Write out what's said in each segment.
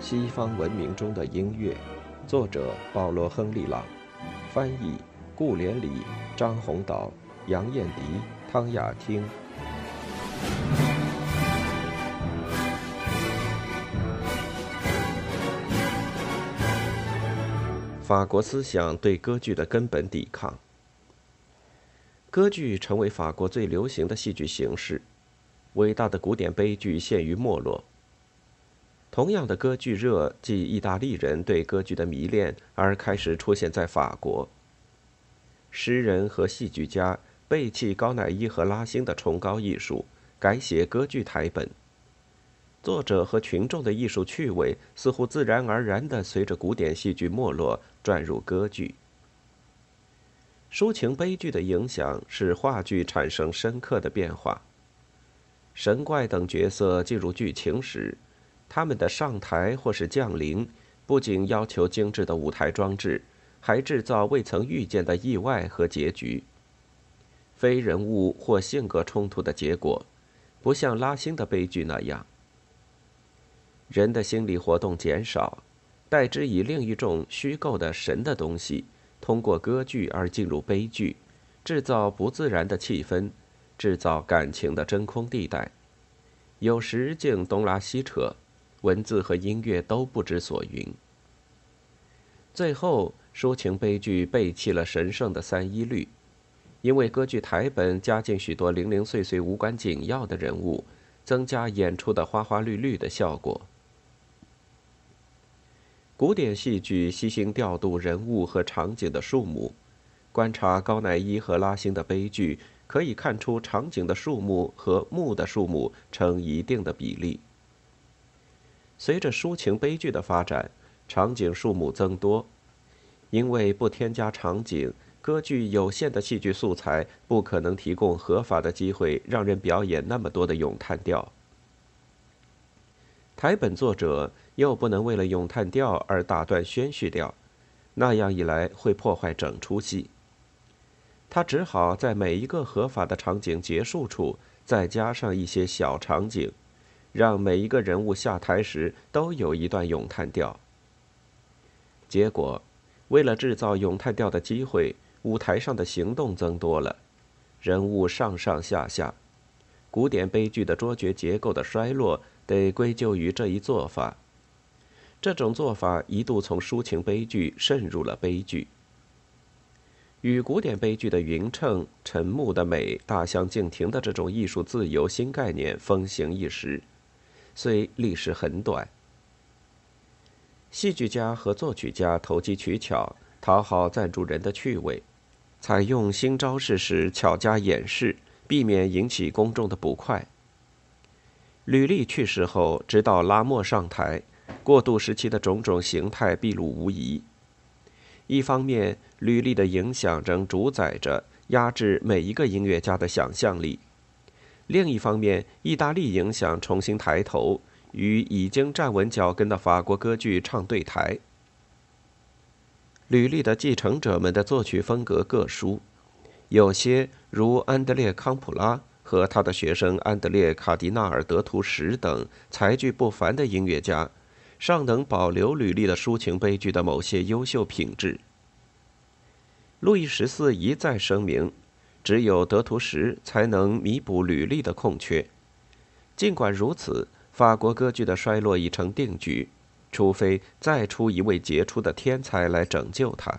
西方文明中的音乐，作者保罗·亨利·朗，翻译顾连理、张宏导、杨艳迪、汤雅汀。法国思想对歌剧的根本抵抗。歌剧成为法国最流行的戏剧形式，伟大的古典悲剧陷于没落。同样的歌剧热，即意大利人对歌剧的迷恋，而开始出现在法国。诗人和戏剧家背弃高乃伊和拉辛的崇高艺术，改写歌剧台本。作者和群众的艺术趣味似乎自然而然地随着古典戏剧没落转入歌剧。抒情悲剧的影响使话剧产生深刻的变化。神怪等角色进入剧情时，他们的上台或是降临，不仅要求精致的舞台装置，还制造未曾遇见的意外和结局。非人物或性格冲突的结果，不像拉辛的悲剧那样。人的心理活动减少，代之以另一种虚构的神的东西，通过歌剧而进入悲剧，制造不自然的气氛，制造感情的真空地带，有时竟东拉西扯，文字和音乐都不知所云。最后，抒情悲剧背弃了神圣的三一律，因为歌剧台本加进许多零零碎碎、无关紧要的人物，增加演出的花花绿绿的效果。古典戏剧悉心调度人物和场景的数目，观察高乃伊和拉辛的悲剧，可以看出场景的数目和幕的数目成一定的比例。随着抒情悲剧的发展，场景数目增多，因为不添加场景，歌剧有限的戏剧素材不可能提供合法的机会让人表演那么多的咏叹调。台本作者又不能为了咏叹调而打断宣叙调，那样一来会破坏整出戏。他只好在每一个合法的场景结束处再加上一些小场景，让每一个人物下台时都有一段咏叹调。结果，为了制造咏叹调的机会，舞台上的行动增多了，人物上上下下，古典悲剧的卓绝结构的衰落。得归咎于这一做法。这种做法一度从抒情悲剧渗入了悲剧，与古典悲剧的匀称、沉木的美大相径庭的这种艺术自由新概念风行一时，虽历时很短。戏剧家和作曲家投机取巧，讨好赞助人的趣味，采用新招式时巧加掩饰，避免引起公众的不快。吕丽去世后，直到拉莫上台，过渡时期的种种形态毕露无遗。一方面，吕丽的影响仍主宰着、压制每一个音乐家的想象力；另一方面，意大利影响重新抬头，与已经站稳脚跟的法国歌剧唱对台。吕丽的继承者们的作曲风格各殊，有些如安德烈·康普拉。和他的学生安德烈·卡迪纳尔·德图什等才具不凡的音乐家，尚能保留吕丽的抒情悲剧的某些优秀品质。路易十四一再声明，只有德图什才能弥补履历的空缺。尽管如此，法国歌剧的衰落已成定局，除非再出一位杰出的天才来拯救它。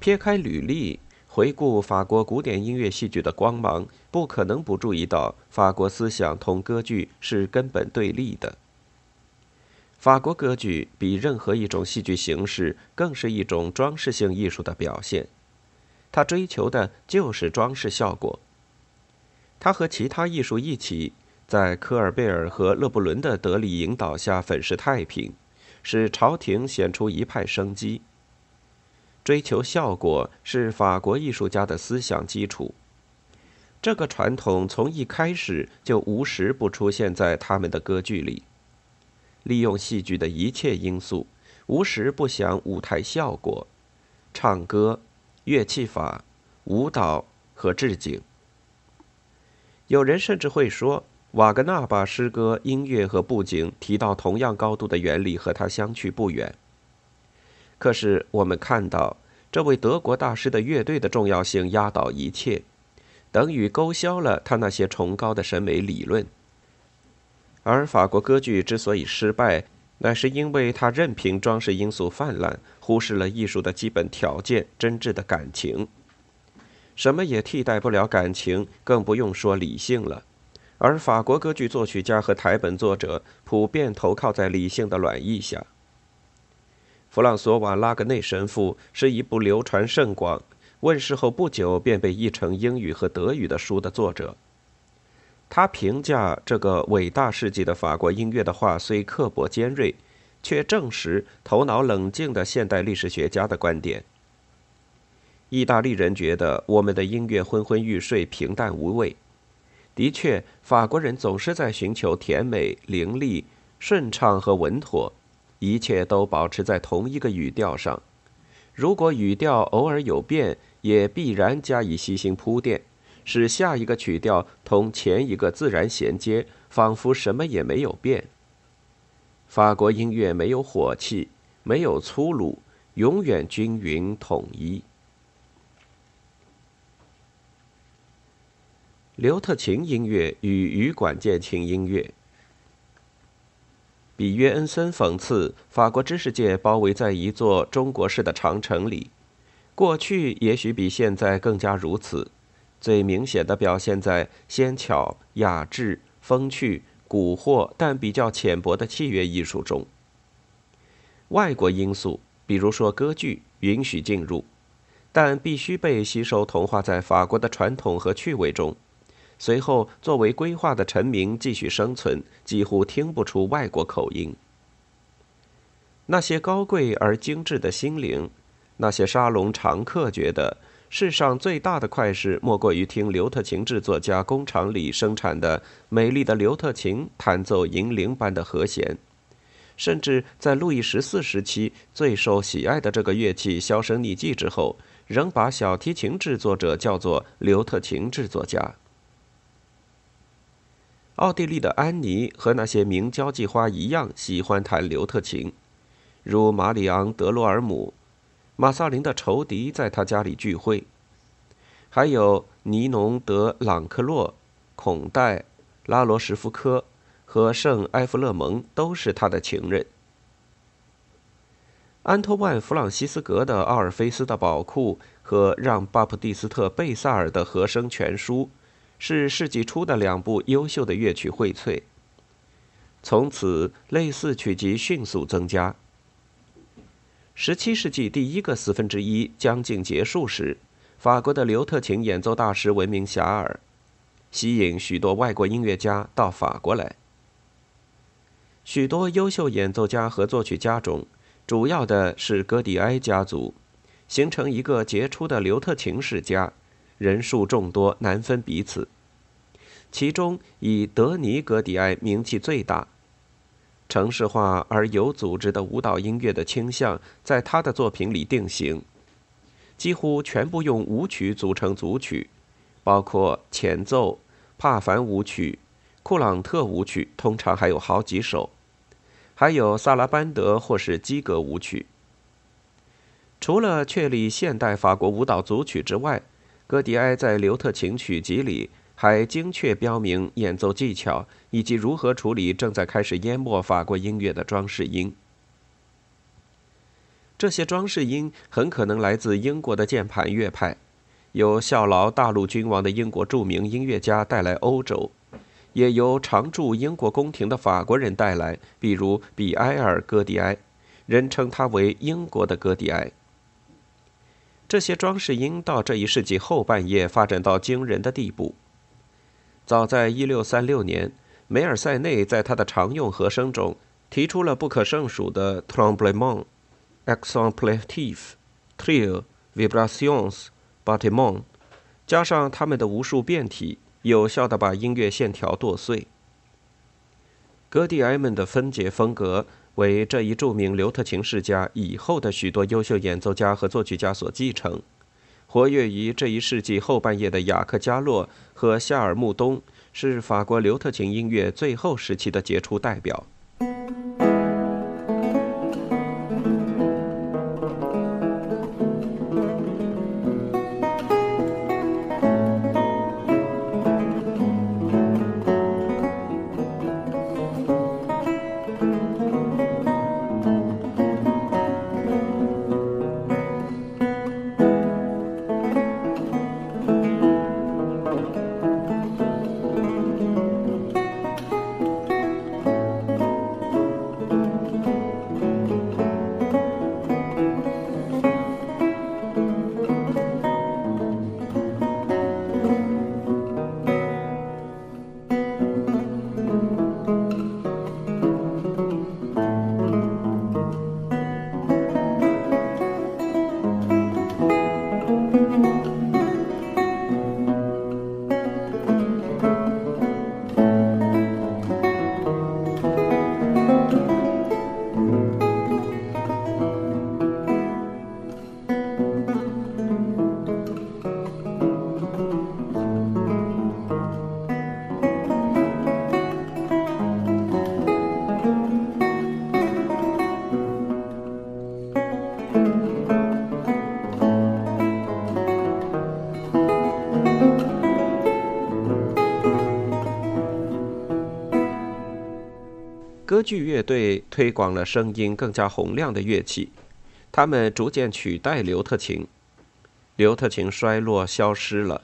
撇开履历，回顾法国古典音乐戏剧的光芒，不可能不注意到法国思想同歌剧是根本对立的。法国歌剧比任何一种戏剧形式更是一种装饰性艺术的表现，它追求的就是装饰效果。它和其他艺术一起，在科尔贝尔和勒布伦的得力引导下粉饰太平，使朝廷显出一派生机。追求效果是法国艺术家的思想基础。这个传统从一开始就无时不出现在他们的歌剧里，利用戏剧的一切因素，无时不想舞台效果、唱歌、乐器法、舞蹈和置景。有人甚至会说，瓦格纳把诗歌、音乐和布景提到同样高度的原理和他相去不远。可是我们看到，这位德国大师的乐队的重要性压倒一切，等于勾销了他那些崇高的审美理论。而法国歌剧之所以失败，乃是因为他任凭装饰因素泛滥，忽视了艺术的基本条件——真挚的感情。什么也替代不了感情，更不用说理性了。而法国歌剧作曲家和台本作者普遍投靠在理性的卵意下。弗朗索瓦·拉格内神父是一部流传甚广、问世后不久便被译成英语和德语的书的作者。他评价这个伟大世纪的法国音乐的话虽刻薄尖锐，却证实头脑冷静的现代历史学家的观点。意大利人觉得我们的音乐昏昏欲睡、平淡无味。的确，法国人总是在寻求甜美、凌厉、顺畅和稳妥。一切都保持在同一个语调上，如果语调偶尔有变，也必然加以细心铺垫，使下一个曲调同前一个自然衔接，仿佛什么也没有变。法国音乐没有火气，没有粗鲁，永远均匀统一。刘特琴音乐与羽管键琴音乐。比约恩森讽刺法国知识界包围在一座中国式的长城里，过去也许比现在更加如此。最明显的表现在纤巧、雅致、风趣、蛊惑但比较浅薄的器乐艺术中。外国因素，比如说歌剧，允许进入，但必须被吸收同化在法国的传统和趣味中。随后，作为规划的臣民继续生存，几乎听不出外国口音。那些高贵而精致的心灵，那些沙龙常客觉得，世上最大的快事莫过于听刘特琴制作家工厂里生产的美丽的刘特琴弹奏银铃般的和弦。甚至在路易十四时期最受喜爱的这个乐器销声匿迹之后，仍把小提琴制作者叫做刘特琴制作家。奥地利的安妮和那些名交际花一样喜欢弹刘特琴，如马里昂·德罗尔姆、马萨林的仇敌在他家里聚会，还有尼农·德朗克洛、孔戴、拉罗什夫科和圣埃弗勒蒙都是他的情人。安托万·弗朗西斯格的《奥尔菲斯的宝库》和让·巴普蒂斯特·贝萨尔的和声全书。是世纪初的两部优秀的乐曲荟萃。从此，类似曲集迅速增加。十七世纪第一个四分之一将近结束时，法国的刘特琴演奏大师闻名遐迩，吸引许多外国音乐家到法国来。许多优秀演奏家和作曲家中，主要的是戈迪埃家族，形成一个杰出的刘特琴世家。人数众多，难分彼此。其中以德尼·格迪埃名气最大。城市化而有组织的舞蹈音乐的倾向在他的作品里定型，几乎全部用舞曲组成组曲，包括前奏、帕凡舞曲、库朗特舞曲，通常还有好几首，还有萨拉班德或是基格舞曲。除了确立现代法国舞蹈组曲之外，戈迪埃在刘特琴曲集里还精确标明演奏技巧以及如何处理正在开始淹没法国音乐的装饰音。这些装饰音很可能来自英国的键盘乐派，由效劳大陆君王的英国著名音乐家带来欧洲，也由常驻英国宫廷的法国人带来，比如比埃尔·戈迪埃，人称他为英国的戈迪埃。这些装饰音到这一世纪后半叶发展到惊人的地步。早在1636年，梅尔塞内在他的常用和声中提出了不可胜数的 tremblement。Exampletif, trill, vibrations, battement，加上他们的无数变体，有效地把音乐线条剁碎。戈蒂埃们的分解风格为这一著名刘特琴世家以后的许多优秀演奏家和作曲家所继承。活跃于这一世纪后半叶的雅克·加洛和夏尔·穆东是法国刘特琴音乐最后时期的杰出代表。歌剧乐队推广了声音更加洪亮的乐器，他们逐渐取代刘特琴。刘特琴衰落消失了，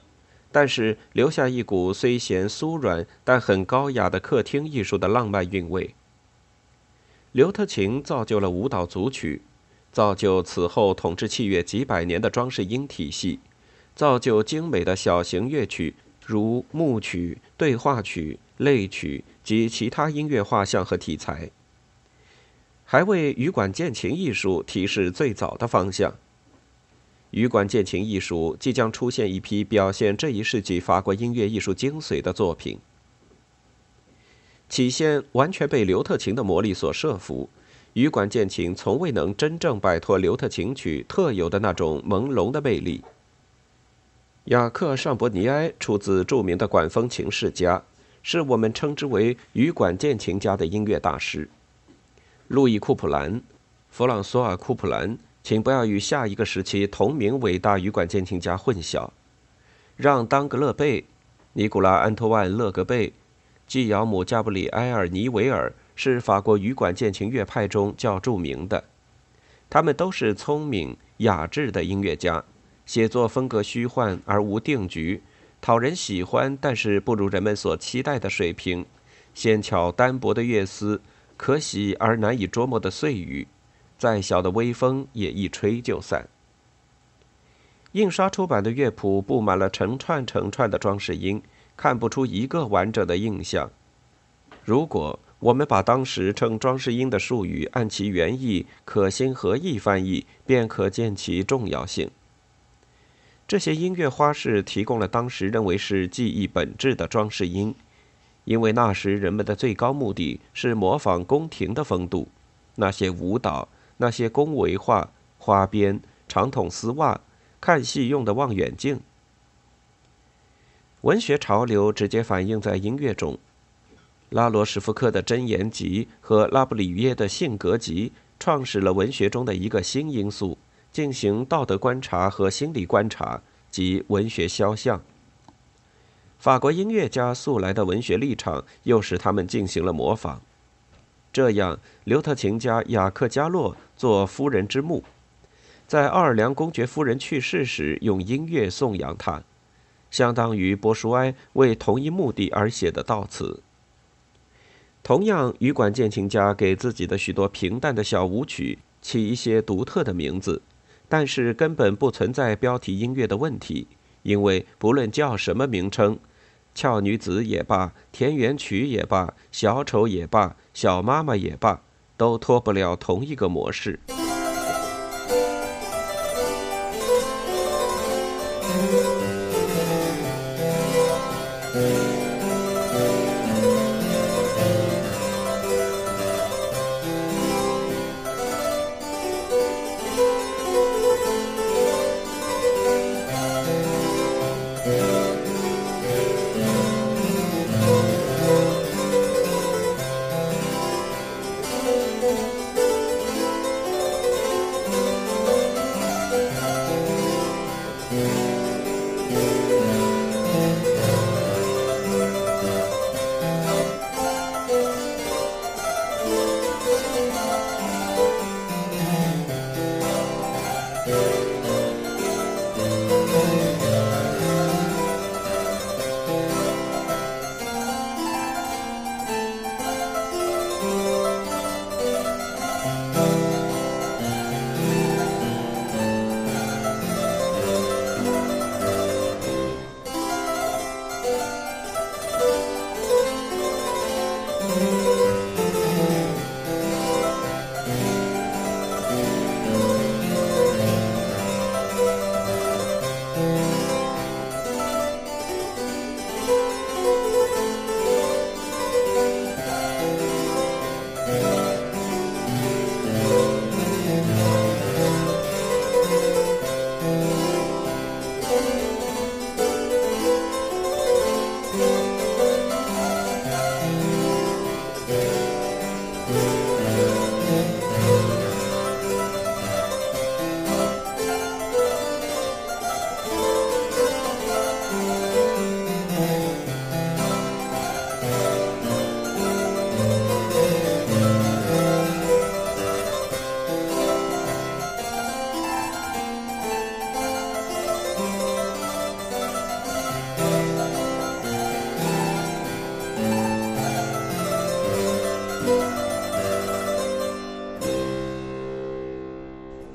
但是留下一股虽嫌酥软但很高雅的客厅艺术的浪漫韵味。刘特琴造就了舞蹈组曲，造就此后统治器乐几百年的装饰音体系，造就精美的小型乐曲，如幕曲、对话曲、类曲。及其他音乐画像和题材，还为羽管键琴艺术提示最早的方向。羽管键琴艺术即将出现一批表现这一世纪法国音乐艺术精髓的作品。起先完全被刘特琴的魔力所慑服，羽管键琴从未能真正摆脱刘特琴曲特有的那种朦胧的魅力。雅克·尚博尼埃出自著名的管风琴世家。是我们称之为羽管键琴家的音乐大师，路易·库普兰、弗朗索尔·库普兰，请不要与下一个时期同名伟大羽管键琴家混淆。让·当格勒贝、尼古拉·安托万·勒格贝、季尧姆·加布里埃尔·尼维尔是法国羽管键琴乐派中较著名的，他们都是聪明雅致的音乐家，写作风格虚幻而无定局。讨人喜欢，但是不如人们所期待的水平。纤巧单薄的乐思，可喜而难以捉摸的碎语，再小的微风也一吹就散。印刷出版的乐谱布满了成串成串的装饰音，看不出一个完整的印象。如果我们把当时称装饰音的术语按其原意可心合意翻译，便可见其重要性。这些音乐花式提供了当时认为是技艺本质的装饰音，因为那时人们的最高目的是模仿宫廷的风度，那些舞蹈，那些宫闱画、花边、长筒丝袜、看戏用的望远镜。文学潮流直接反映在音乐中，拉罗什福克的《箴言集》和拉布里约的《性格集》创始了文学中的一个新因素。进行道德观察和心理观察及文学肖像。法国音乐家素来的文学立场又使他们进行了模仿。这样，刘特琴家雅克·加洛做《夫人之墓》，在奥尔良公爵夫人去世时用音乐颂扬他，相当于波舒埃为同一目的而写的悼词。同样，羽管键琴家给自己的许多平淡的小舞曲起一些独特的名字，但是根本不存在标题音乐的问题，因为不论叫什么名称，俏女子也罢，田园曲也罢，小丑也罢，小妈妈也罢，都脱不了同一个模式。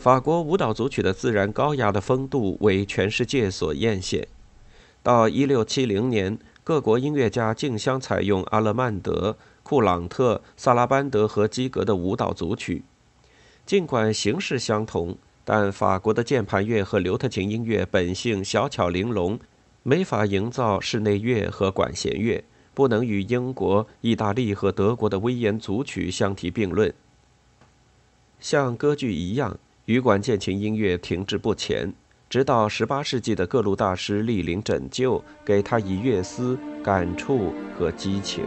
法国舞蹈组曲的自然高雅的风度为全世界所艳羡。到1670年，各国音乐家竞相采用阿勒曼德、库朗特、萨拉班德和基格的舞蹈组曲。尽管形式相同，但法国的键盘乐和刘特琴音乐本性小巧玲珑，没法营造室内乐和管弦乐，不能与英国、意大利和德国的威严组曲相提并论。像歌剧一样。羽管键琴音乐停滞不前，直到十八世纪的各路大师莅临拯救，给他以乐思、感触和激情。